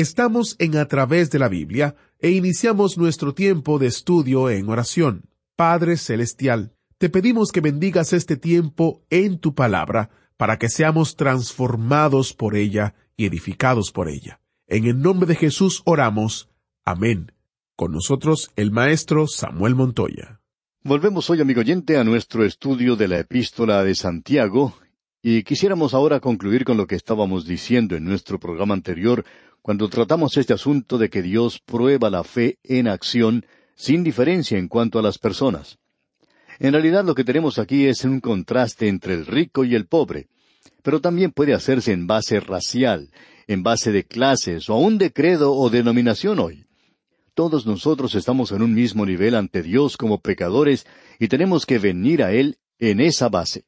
Estamos en A través de la Biblia e iniciamos nuestro tiempo de estudio en oración. Padre Celestial, te pedimos que bendigas este tiempo en tu palabra para que seamos transformados por ella y edificados por ella. En el nombre de Jesús oramos. Amén. Con nosotros el maestro Samuel Montoya. Volvemos hoy, amigo oyente, a nuestro estudio de la epístola de Santiago, y quisiéramos ahora concluir con lo que estábamos diciendo en nuestro programa anterior, cuando tratamos este asunto de que Dios prueba la fe en acción, sin diferencia en cuanto a las personas. En realidad lo que tenemos aquí es un contraste entre el rico y el pobre, pero también puede hacerse en base racial, en base de clases o aún de credo o denominación hoy. Todos nosotros estamos en un mismo nivel ante Dios como pecadores y tenemos que venir a Él en esa base.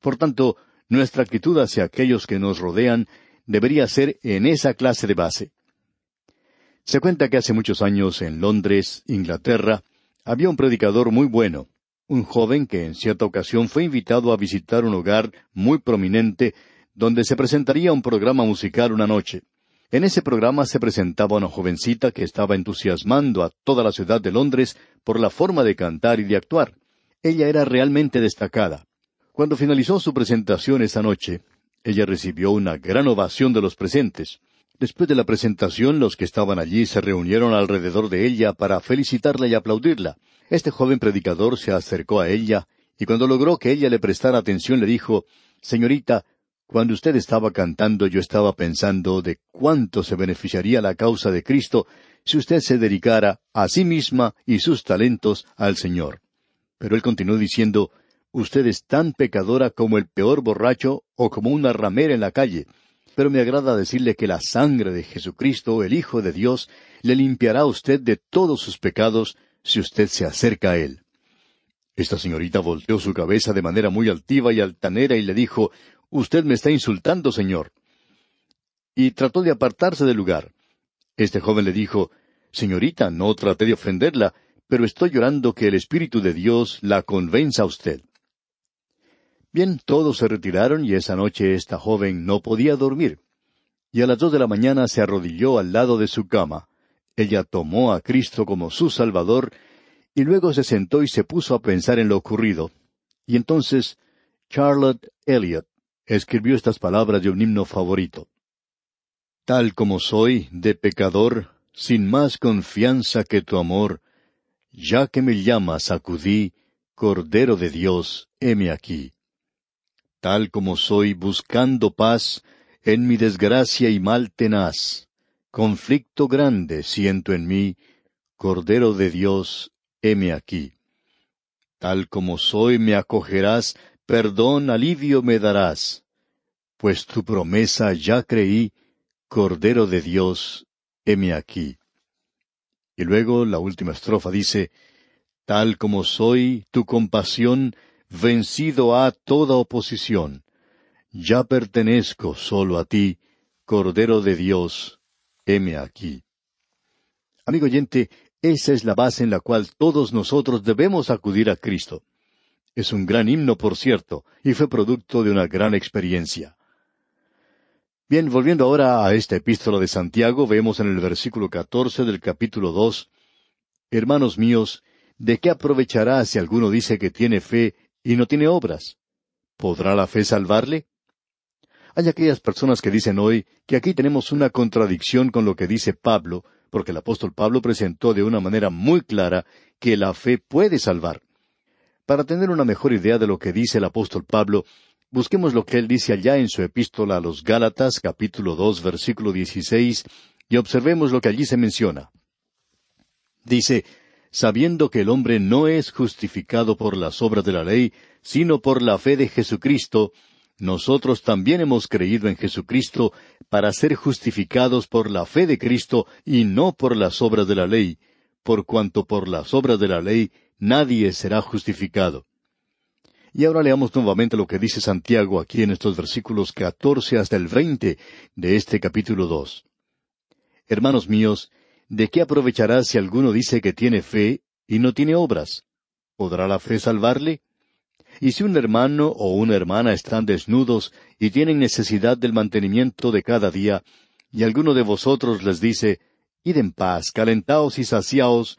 Por tanto, nuestra actitud hacia aquellos que nos rodean debería ser en esa clase de base. Se cuenta que hace muchos años en Londres, Inglaterra, había un predicador muy bueno, un joven que en cierta ocasión fue invitado a visitar un hogar muy prominente donde se presentaría un programa musical una noche. En ese programa se presentaba una jovencita que estaba entusiasmando a toda la ciudad de Londres por la forma de cantar y de actuar. Ella era realmente destacada. Cuando finalizó su presentación esa noche, ella recibió una gran ovación de los presentes. Después de la presentación, los que estaban allí se reunieron alrededor de ella para felicitarla y aplaudirla. Este joven predicador se acercó a ella, y cuando logró que ella le prestara atención le dijo, Señorita, cuando usted estaba cantando yo estaba pensando de cuánto se beneficiaría la causa de Cristo si usted se dedicara a sí misma y sus talentos al Señor. Pero él continuó diciendo, Usted es tan pecadora como el peor borracho o como una ramera en la calle, pero me agrada decirle que la sangre de Jesucristo, el Hijo de Dios, le limpiará a usted de todos sus pecados si usted se acerca a Él. Esta señorita volteó su cabeza de manera muy altiva y altanera y le dijo, Usted me está insultando, señor. Y trató de apartarse del lugar. Este joven le dijo, Señorita, no traté de ofenderla, pero estoy llorando que el Espíritu de Dios la convenza a usted. Bien, todos se retiraron y esa noche esta joven no podía dormir. Y a las dos de la mañana se arrodilló al lado de su cama. Ella tomó a Cristo como su Salvador y luego se sentó y se puso a pensar en lo ocurrido. Y entonces Charlotte Elliot escribió estas palabras de un himno favorito. Tal como soy, de pecador, sin más confianza que tu amor, ya que me llamas acudí, Cordero de Dios, heme aquí tal como soy buscando paz en mi desgracia y mal tenaz. Conflicto grande siento en mí, Cordero de Dios, heme aquí. Tal como soy me acogerás, perdón, alivio me darás, pues tu promesa ya creí, Cordero de Dios, heme aquí. Y luego la última estrofa dice, Tal como soy, tu compasión vencido a toda oposición. Ya pertenezco solo a ti, Cordero de Dios, heme aquí. Amigo oyente, esa es la base en la cual todos nosotros debemos acudir a Cristo. Es un gran himno, por cierto, y fue producto de una gran experiencia. Bien, volviendo ahora a esta epístola de Santiago, vemos en el versículo catorce del capítulo dos Hermanos míos, ¿de qué aprovechará si alguno dice que tiene fe y no tiene obras. ¿Podrá la fe salvarle? Hay aquellas personas que dicen hoy que aquí tenemos una contradicción con lo que dice Pablo, porque el apóstol Pablo presentó de una manera muy clara que la fe puede salvar. Para tener una mejor idea de lo que dice el apóstol Pablo, busquemos lo que él dice allá en su epístola a los Gálatas, capítulo dos, versículo dieciséis, y observemos lo que allí se menciona. Dice, sabiendo que el hombre no es justificado por las obras de la ley, sino por la fe de Jesucristo, nosotros también hemos creído en Jesucristo para ser justificados por la fe de Cristo y no por las obras de la ley, por cuanto por las obras de la ley nadie será justificado. Y ahora leamos nuevamente lo que dice Santiago aquí en estos versículos catorce hasta el veinte de este capítulo dos. Hermanos míos, ¿de qué aprovechará si alguno dice que tiene fe y no tiene obras? ¿Podrá la fe salvarle? Y si un hermano o una hermana están desnudos y tienen necesidad del mantenimiento de cada día, y alguno de vosotros les dice, Id en paz, calentaos y saciaos,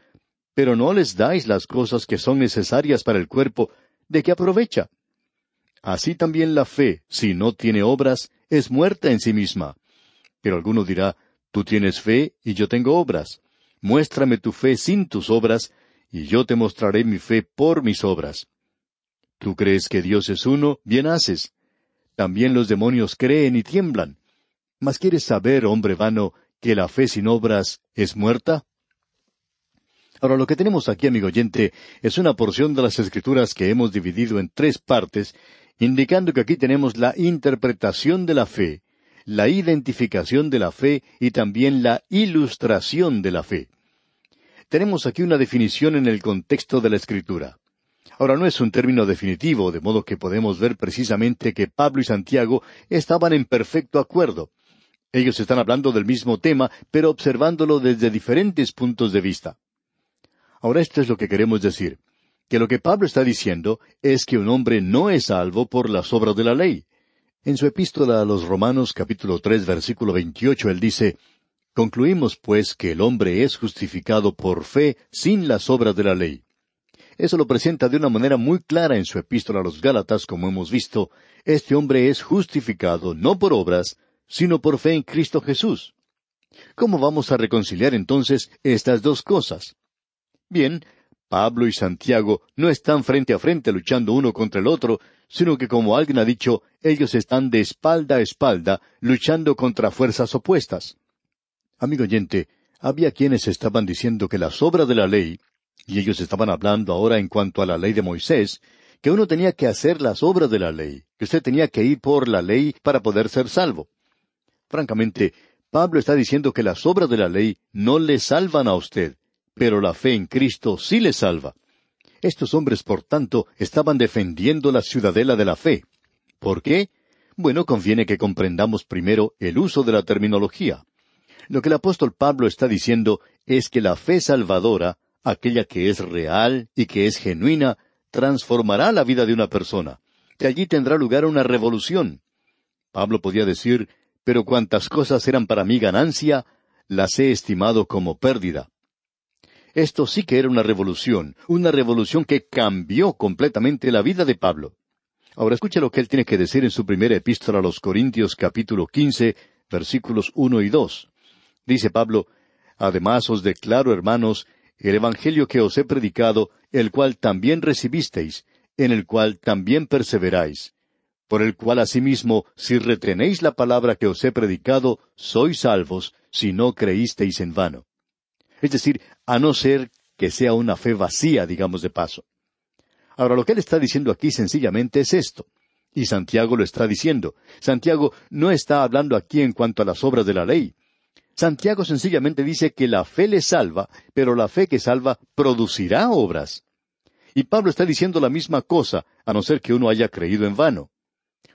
pero no les dais las cosas que son necesarias para el cuerpo, ¿de qué aprovecha? Así también la fe, si no tiene obras, es muerta en sí misma. Pero alguno dirá, Tú tienes fe y yo tengo obras. Muéstrame tu fe sin tus obras, y yo te mostraré mi fe por mis obras. Tú crees que Dios es uno, bien haces. También los demonios creen y tiemblan. Mas quieres saber, hombre vano, que la fe sin obras es muerta? Ahora lo que tenemos aquí, amigo oyente, es una porción de las Escrituras que hemos dividido en tres partes, indicando que aquí tenemos la interpretación de la fe, la identificación de la fe y también la ilustración de la fe. Tenemos aquí una definición en el contexto de la Escritura. Ahora no es un término definitivo, de modo que podemos ver precisamente que Pablo y Santiago estaban en perfecto acuerdo. Ellos están hablando del mismo tema, pero observándolo desde diferentes puntos de vista. Ahora esto es lo que queremos decir, que lo que Pablo está diciendo es que un hombre no es salvo por las obras de la ley. En su epístola a los Romanos capítulo tres versículo veintiocho él dice, Concluimos pues que el hombre es justificado por fe sin las obras de la ley. Eso lo presenta de una manera muy clara en su epístola a los Gálatas, como hemos visto. Este hombre es justificado no por obras, sino por fe en Cristo Jesús. ¿Cómo vamos a reconciliar entonces estas dos cosas? Bien, Pablo y Santiago no están frente a frente luchando uno contra el otro, sino que como alguien ha dicho, ellos están de espalda a espalda luchando contra fuerzas opuestas. Amigo oyente, había quienes estaban diciendo que las obras de la ley y ellos estaban hablando ahora en cuanto a la ley de Moisés, que uno tenía que hacer las obras de la ley, que usted tenía que ir por la ley para poder ser salvo. Francamente, Pablo está diciendo que las obras de la ley no le salvan a usted, pero la fe en Cristo sí le salva. Estos hombres, por tanto, estaban defendiendo la ciudadela de la fe. ¿Por qué? Bueno, conviene que comprendamos primero el uso de la terminología. Lo que el apóstol Pablo está diciendo es que la fe salvadora aquella que es real y que es genuina, transformará la vida de una persona. De allí tendrá lugar una revolución. Pablo podía decir, pero cuantas cosas eran para mí ganancia, las he estimado como pérdida. Esto sí que era una revolución, una revolución que cambió completamente la vida de Pablo. Ahora escuche lo que él tiene que decir en su primera epístola a los Corintios capítulo quince, versículos uno y dos. Dice Pablo, Además os declaro, hermanos, el Evangelio que os he predicado, el cual también recibisteis, en el cual también perseveráis, por el cual asimismo, si retenéis la palabra que os he predicado, sois salvos, si no creísteis en vano. Es decir, a no ser que sea una fe vacía, digamos de paso. Ahora, lo que él está diciendo aquí sencillamente es esto. Y Santiago lo está diciendo. Santiago no está hablando aquí en cuanto a las obras de la ley. Santiago sencillamente dice que la fe le salva, pero la fe que salva producirá obras. Y Pablo está diciendo la misma cosa, a no ser que uno haya creído en vano.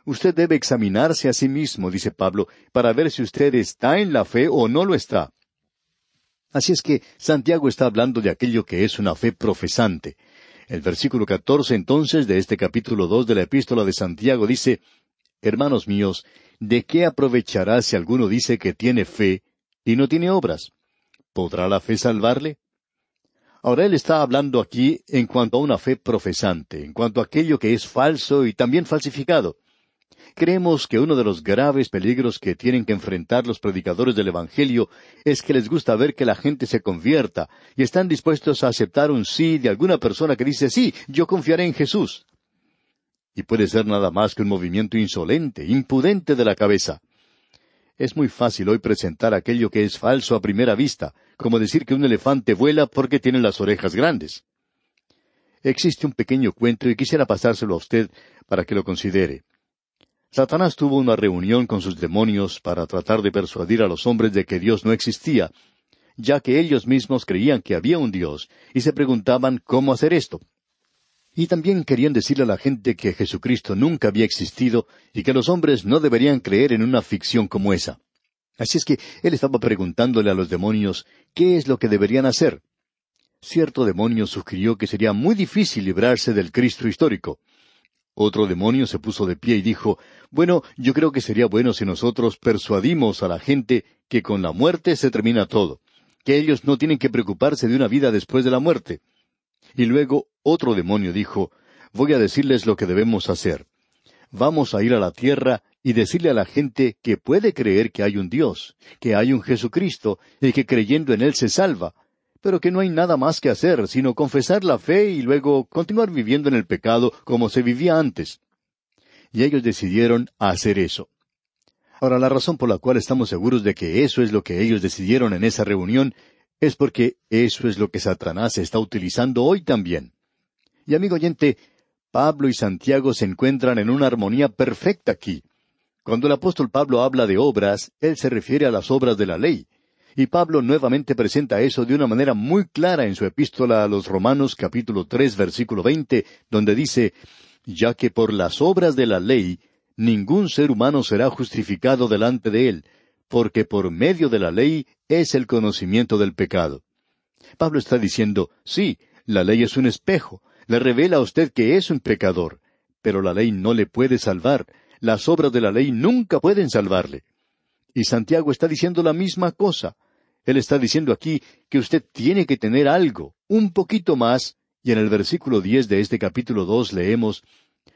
Usted debe examinarse a sí mismo, dice Pablo, para ver si usted está en la fe o no lo está. Así es que Santiago está hablando de aquello que es una fe profesante. El versículo catorce entonces de este capítulo dos de la epístola de Santiago dice Hermanos míos, ¿de qué aprovechará si alguno dice que tiene fe y no tiene obras. ¿Podrá la fe salvarle? Ahora él está hablando aquí en cuanto a una fe profesante, en cuanto a aquello que es falso y también falsificado. Creemos que uno de los graves peligros que tienen que enfrentar los predicadores del Evangelio es que les gusta ver que la gente se convierta y están dispuestos a aceptar un sí de alguna persona que dice sí, yo confiaré en Jesús. Y puede ser nada más que un movimiento insolente, impudente de la cabeza. Es muy fácil hoy presentar aquello que es falso a primera vista, como decir que un elefante vuela porque tiene las orejas grandes. Existe un pequeño cuento y quisiera pasárselo a usted para que lo considere. Satanás tuvo una reunión con sus demonios para tratar de persuadir a los hombres de que Dios no existía, ya que ellos mismos creían que había un Dios, y se preguntaban cómo hacer esto. Y también querían decirle a la gente que Jesucristo nunca había existido y que los hombres no deberían creer en una ficción como esa. Así es que él estaba preguntándole a los demonios qué es lo que deberían hacer. Cierto demonio sugirió que sería muy difícil librarse del Cristo histórico. Otro demonio se puso de pie y dijo, Bueno, yo creo que sería bueno si nosotros persuadimos a la gente que con la muerte se termina todo, que ellos no tienen que preocuparse de una vida después de la muerte. Y luego otro demonio dijo, Voy a decirles lo que debemos hacer. Vamos a ir a la tierra y decirle a la gente que puede creer que hay un Dios, que hay un Jesucristo y que creyendo en Él se salva, pero que no hay nada más que hacer sino confesar la fe y luego continuar viviendo en el pecado como se vivía antes. Y ellos decidieron hacer eso. Ahora, la razón por la cual estamos seguros de que eso es lo que ellos decidieron en esa reunión es porque eso es lo que Satanás está utilizando hoy también. Y amigo oyente, Pablo y Santiago se encuentran en una armonía perfecta aquí. Cuando el apóstol Pablo habla de obras, él se refiere a las obras de la ley. Y Pablo nuevamente presenta eso de una manera muy clara en su epístola a los Romanos capítulo tres versículo veinte, donde dice, ya que por las obras de la ley ningún ser humano será justificado delante de él, porque por medio de la ley es el conocimiento del pecado. Pablo está diciendo, sí, la ley es un espejo, le revela a usted que es un pecador, pero la ley no le puede salvar, las obras de la ley nunca pueden salvarle. Y Santiago está diciendo la misma cosa. Él está diciendo aquí que usted tiene que tener algo, un poquito más, y en el versículo diez de este capítulo dos leemos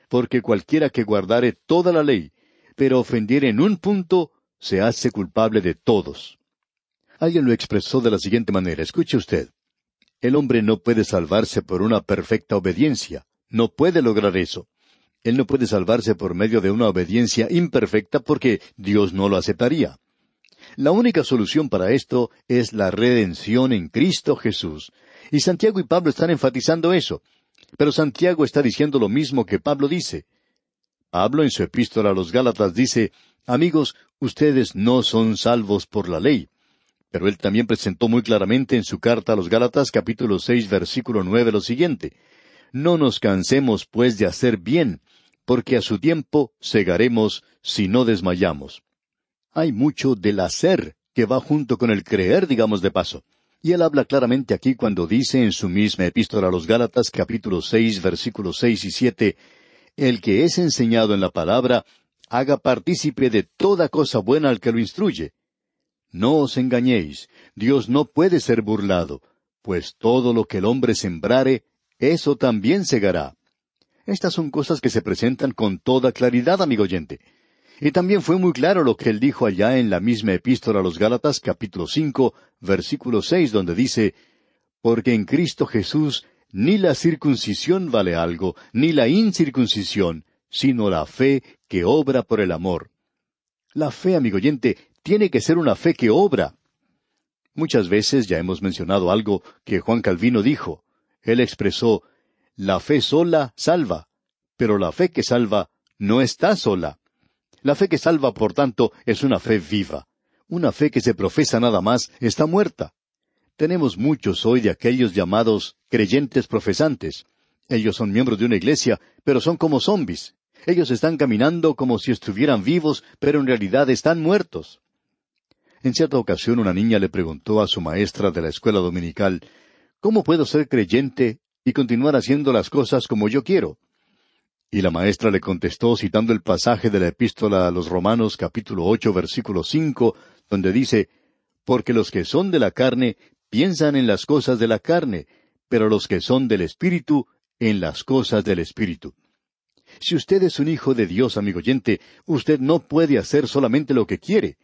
Porque cualquiera que guardare toda la ley, pero ofendiere en un punto, se hace culpable de todos. Alguien lo expresó de la siguiente manera. Escuche usted. El hombre no puede salvarse por una perfecta obediencia. No puede lograr eso. Él no puede salvarse por medio de una obediencia imperfecta porque Dios no lo aceptaría. La única solución para esto es la redención en Cristo Jesús. Y Santiago y Pablo están enfatizando eso. Pero Santiago está diciendo lo mismo que Pablo dice. Pablo en su epístola a los Gálatas dice, Amigos, ustedes no son salvos por la ley. Pero él también presentó muy claramente en su carta a los Gálatas capítulo seis versículo nueve lo siguiente. No nos cansemos pues de hacer bien, porque a su tiempo segaremos si no desmayamos. Hay mucho del hacer que va junto con el creer, digamos de paso. Y él habla claramente aquí cuando dice en su misma epístola a los Gálatas capítulo seis versículos seis y siete, El que es enseñado en la palabra, haga partícipe de toda cosa buena al que lo instruye. No os engañéis, Dios no puede ser burlado, pues todo lo que el hombre sembrare, eso también segará. Estas son cosas que se presentan con toda claridad, amigo oyente. Y también fue muy claro lo que él dijo allá en la misma epístola a los Gálatas capítulo cinco, versículo seis, donde dice, Porque en Cristo Jesús ni la circuncisión vale algo, ni la incircuncisión, sino la fe que obra por el amor. La fe, amigo oyente, tiene que ser una fe que obra. Muchas veces ya hemos mencionado algo que Juan Calvino dijo. Él expresó, la fe sola salva, pero la fe que salva no está sola. La fe que salva, por tanto, es una fe viva. Una fe que se profesa nada más está muerta. Tenemos muchos hoy de aquellos llamados creyentes profesantes. Ellos son miembros de una iglesia, pero son como zombis. Ellos están caminando como si estuvieran vivos, pero en realidad están muertos. En cierta ocasión una niña le preguntó a su maestra de la escuela dominical, ¿Cómo puedo ser creyente y continuar haciendo las cosas como yo quiero. Y la maestra le contestó citando el pasaje de la epístola a los Romanos capítulo ocho versículo cinco, donde dice, Porque los que son de la carne piensan en las cosas de la carne, pero los que son del Espíritu en las cosas del Espíritu. Si usted es un hijo de Dios, amigo oyente, usted no puede hacer solamente lo que quiere.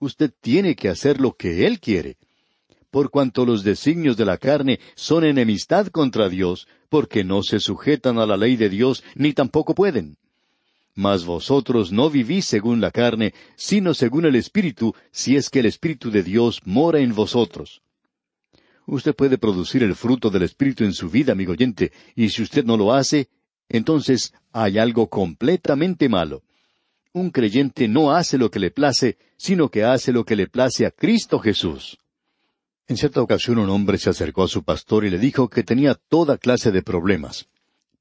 Usted tiene que hacer lo que Él quiere por cuanto los designios de la carne son enemistad contra Dios, porque no se sujetan a la ley de Dios, ni tampoco pueden. Mas vosotros no vivís según la carne, sino según el Espíritu, si es que el Espíritu de Dios mora en vosotros. Usted puede producir el fruto del Espíritu en su vida, amigo oyente, y si usted no lo hace, entonces hay algo completamente malo. un creyente no hace lo que le place, sino que hace lo que le place a Cristo Jesús. En cierta ocasión un hombre se acercó a su pastor y le dijo que tenía toda clase de problemas.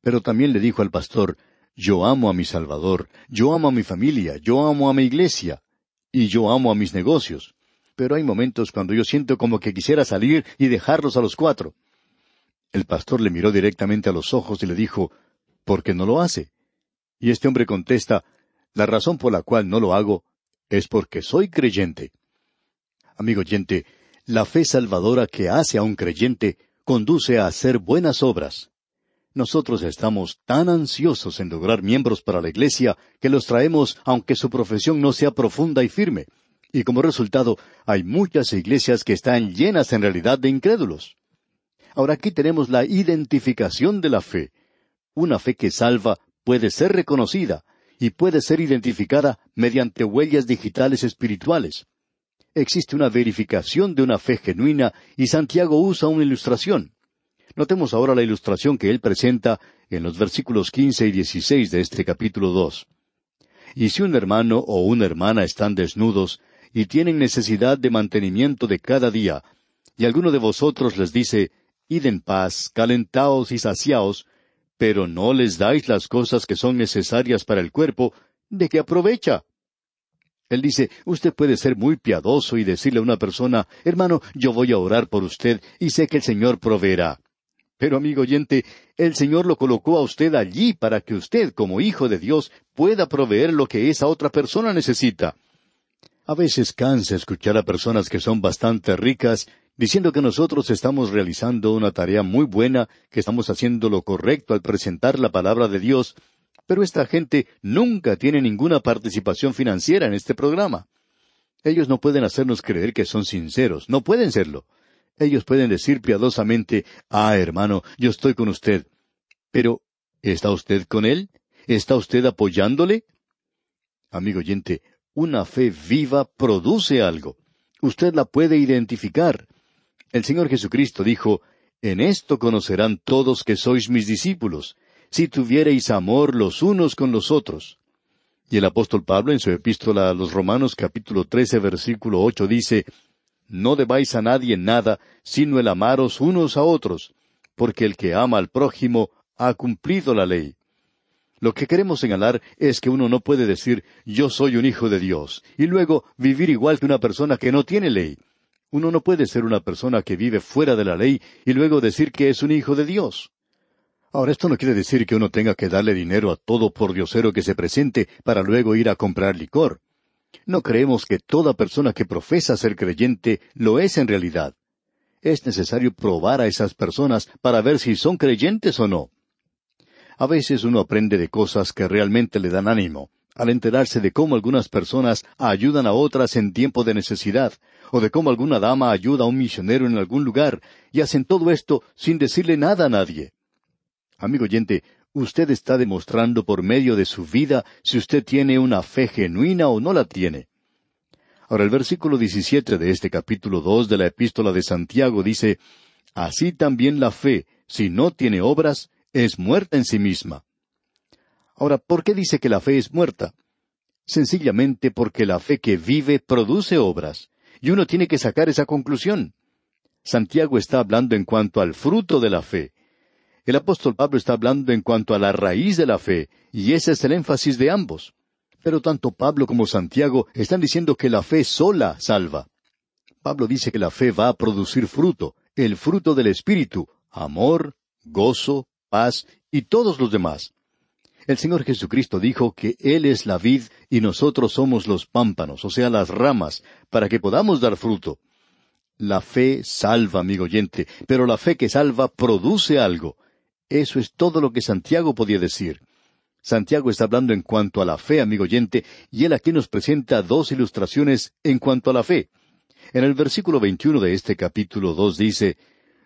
Pero también le dijo al pastor, yo amo a mi Salvador, yo amo a mi familia, yo amo a mi iglesia, y yo amo a mis negocios. Pero hay momentos cuando yo siento como que quisiera salir y dejarlos a los cuatro. El pastor le miró directamente a los ojos y le dijo, ¿por qué no lo hace? Y este hombre contesta, la razón por la cual no lo hago es porque soy creyente. Amigo oyente, la fe salvadora que hace a un creyente conduce a hacer buenas obras. Nosotros estamos tan ansiosos en lograr miembros para la Iglesia que los traemos aunque su profesión no sea profunda y firme. Y como resultado, hay muchas iglesias que están llenas en realidad de incrédulos. Ahora aquí tenemos la identificación de la fe. Una fe que salva puede ser reconocida y puede ser identificada mediante huellas digitales espirituales. Existe una verificación de una fe genuina y Santiago usa una ilustración. Notemos ahora la ilustración que él presenta en los versículos quince y dieciséis de este capítulo dos. Y si un hermano o una hermana están desnudos y tienen necesidad de mantenimiento de cada día, y alguno de vosotros les dice, Id en paz, calentaos y saciaos, pero no les dais las cosas que son necesarias para el cuerpo, ¿de qué aprovecha? Él dice, usted puede ser muy piadoso y decirle a una persona, hermano, yo voy a orar por usted y sé que el Señor proveerá. Pero, amigo oyente, el Señor lo colocó a usted allí para que usted, como hijo de Dios, pueda proveer lo que esa otra persona necesita. A veces cansa escuchar a personas que son bastante ricas diciendo que nosotros estamos realizando una tarea muy buena, que estamos haciendo lo correcto al presentar la palabra de Dios, pero esta gente nunca tiene ninguna participación financiera en este programa. Ellos no pueden hacernos creer que son sinceros, no pueden serlo. Ellos pueden decir piadosamente, ah, hermano, yo estoy con usted. Pero, ¿está usted con él? ¿Está usted apoyándole? Amigo oyente, una fe viva produce algo. Usted la puede identificar. El Señor Jesucristo dijo, En esto conocerán todos que sois mis discípulos, si tuviereis amor los unos con los otros. Y el apóstol Pablo en su epístola a los Romanos capítulo trece versículo ocho dice, No debáis a nadie nada, sino el amaros unos a otros, porque el que ama al prójimo ha cumplido la ley. Lo que queremos señalar es que uno no puede decir yo soy un hijo de Dios y luego vivir igual que una persona que no tiene ley. Uno no puede ser una persona que vive fuera de la ley y luego decir que es un hijo de Dios. Ahora, esto no quiere decir que uno tenga que darle dinero a todo por diosero que se presente para luego ir a comprar licor. No creemos que toda persona que profesa ser creyente lo es en realidad. Es necesario probar a esas personas para ver si son creyentes o no. A veces uno aprende de cosas que realmente le dan ánimo, al enterarse de cómo algunas personas ayudan a otras en tiempo de necesidad, o de cómo alguna dama ayuda a un misionero en algún lugar, y hacen todo esto sin decirle nada a nadie. Amigo oyente, usted está demostrando por medio de su vida si usted tiene una fe genuina o no la tiene. Ahora el versículo 17 de este capítulo dos de la epístola de Santiago dice, Así también la fe, si no tiene obras, es muerta en sí misma. Ahora, ¿por qué dice que la fe es muerta? Sencillamente porque la fe que vive produce obras. Y uno tiene que sacar esa conclusión. Santiago está hablando en cuanto al fruto de la fe. El apóstol Pablo está hablando en cuanto a la raíz de la fe, y ese es el énfasis de ambos. Pero tanto Pablo como Santiago están diciendo que la fe sola salva. Pablo dice que la fe va a producir fruto, el fruto del Espíritu, amor, gozo, paz y todos los demás. El Señor Jesucristo dijo que Él es la vid y nosotros somos los pámpanos, o sea, las ramas, para que podamos dar fruto. La fe salva, amigo oyente, pero la fe que salva produce algo. Eso es todo lo que Santiago podía decir. Santiago está hablando en cuanto a la fe, amigo oyente, y él aquí nos presenta dos ilustraciones en cuanto a la fe. En el versículo 21 de este capítulo dos dice,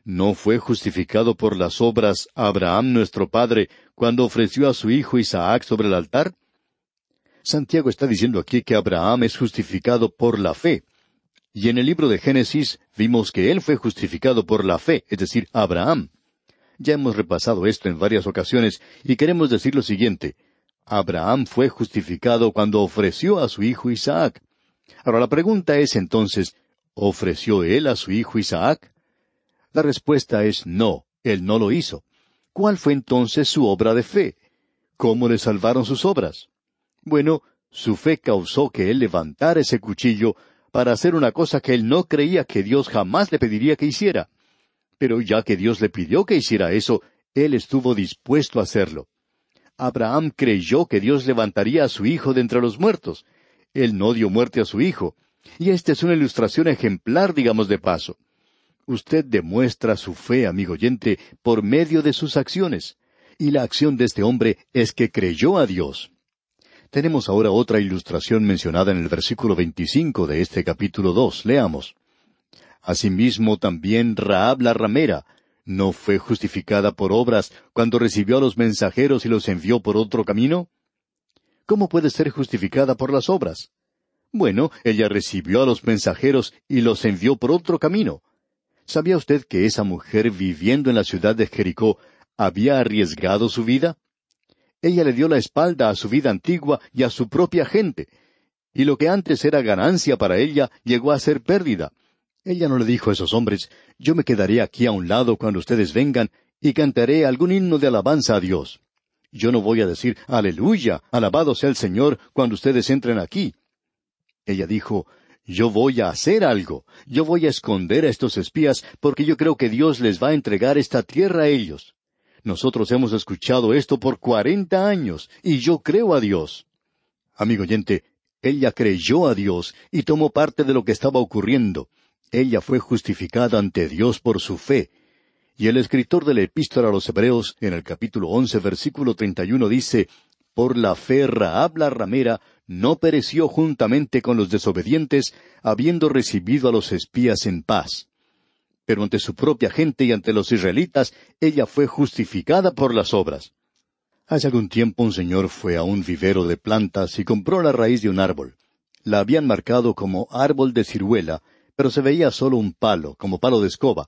¿No fue justificado por las obras Abraham nuestro Padre cuando ofreció a su hijo Isaac sobre el altar? Santiago está diciendo aquí que Abraham es justificado por la fe. Y en el libro de Génesis vimos que él fue justificado por la fe, es decir, Abraham. Ya hemos repasado esto en varias ocasiones y queremos decir lo siguiente. Abraham fue justificado cuando ofreció a su hijo Isaac. Ahora la pregunta es entonces, ¿ofreció él a su hijo Isaac? La respuesta es no, él no lo hizo. ¿Cuál fue entonces su obra de fe? ¿Cómo le salvaron sus obras? Bueno, su fe causó que él levantara ese cuchillo para hacer una cosa que él no creía que Dios jamás le pediría que hiciera. Pero ya que Dios le pidió que hiciera eso, él estuvo dispuesto a hacerlo. Abraham creyó que Dios levantaría a su hijo de entre los muertos. Él no dio muerte a su hijo. Y esta es una ilustración ejemplar, digamos de paso. Usted demuestra su fe, amigo oyente, por medio de sus acciones. Y la acción de este hombre es que creyó a Dios. Tenemos ahora otra ilustración mencionada en el versículo 25 de este capítulo 2. Leamos. Asimismo también Raab la ramera, ¿no fue justificada por obras cuando recibió a los mensajeros y los envió por otro camino? ¿Cómo puede ser justificada por las obras? Bueno, ella recibió a los mensajeros y los envió por otro camino. ¿Sabía usted que esa mujer viviendo en la ciudad de Jericó había arriesgado su vida? Ella le dio la espalda a su vida antigua y a su propia gente, y lo que antes era ganancia para ella llegó a ser pérdida. Ella no le dijo a esos hombres, yo me quedaré aquí a un lado cuando ustedes vengan y cantaré algún himno de alabanza a Dios. Yo no voy a decir, aleluya, alabado sea el Señor cuando ustedes entren aquí. Ella dijo, yo voy a hacer algo, yo voy a esconder a estos espías porque yo creo que Dios les va a entregar esta tierra a ellos. Nosotros hemos escuchado esto por cuarenta años y yo creo a Dios. Amigo oyente, ella creyó a Dios y tomó parte de lo que estaba ocurriendo. Ella fue justificada ante Dios por su fe. Y el escritor de la epístola a los Hebreos, en el capítulo once, versículo treinta y uno, dice, Por la fe Raab la ramera no pereció juntamente con los desobedientes, habiendo recibido a los espías en paz. Pero ante su propia gente y ante los israelitas, ella fue justificada por las obras. Hace algún tiempo un señor fue a un vivero de plantas y compró la raíz de un árbol. La habían marcado como árbol de ciruela, pero se veía solo un palo, como palo de escoba.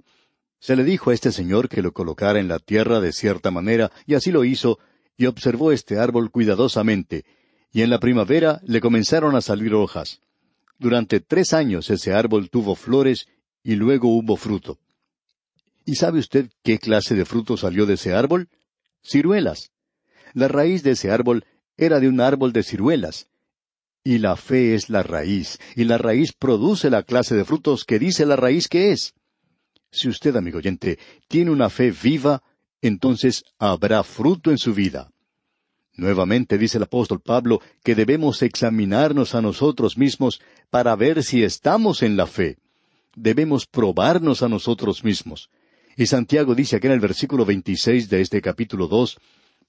Se le dijo a este señor que lo colocara en la tierra de cierta manera, y así lo hizo, y observó este árbol cuidadosamente, y en la primavera le comenzaron a salir hojas. Durante tres años ese árbol tuvo flores y luego hubo fruto. ¿Y sabe usted qué clase de fruto salió de ese árbol? Ciruelas. La raíz de ese árbol era de un árbol de ciruelas, y la fe es la raíz, y la raíz produce la clase de frutos que dice la raíz que es. Si usted, amigo oyente, tiene una fe viva, entonces habrá fruto en su vida. Nuevamente dice el apóstol Pablo que debemos examinarnos a nosotros mismos para ver si estamos en la fe. Debemos probarnos a nosotros mismos. Y Santiago dice aquí en el versículo 26 de este capítulo 2,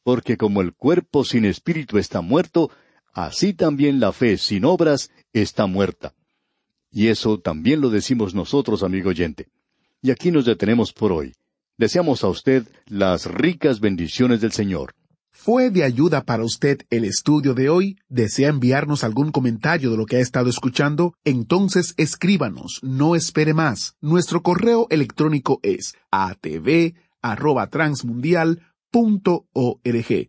porque como el cuerpo sin espíritu está muerto, así también la fe sin obras está muerta. Y eso también lo decimos nosotros, amigo oyente. Y aquí nos detenemos por hoy. Deseamos a usted las ricas bendiciones del Señor. ¿Fue de ayuda para usted el estudio de hoy? ¿Desea enviarnos algún comentario de lo que ha estado escuchando? Entonces escríbanos, no espere más. Nuestro correo electrónico es atv@transmundial.org.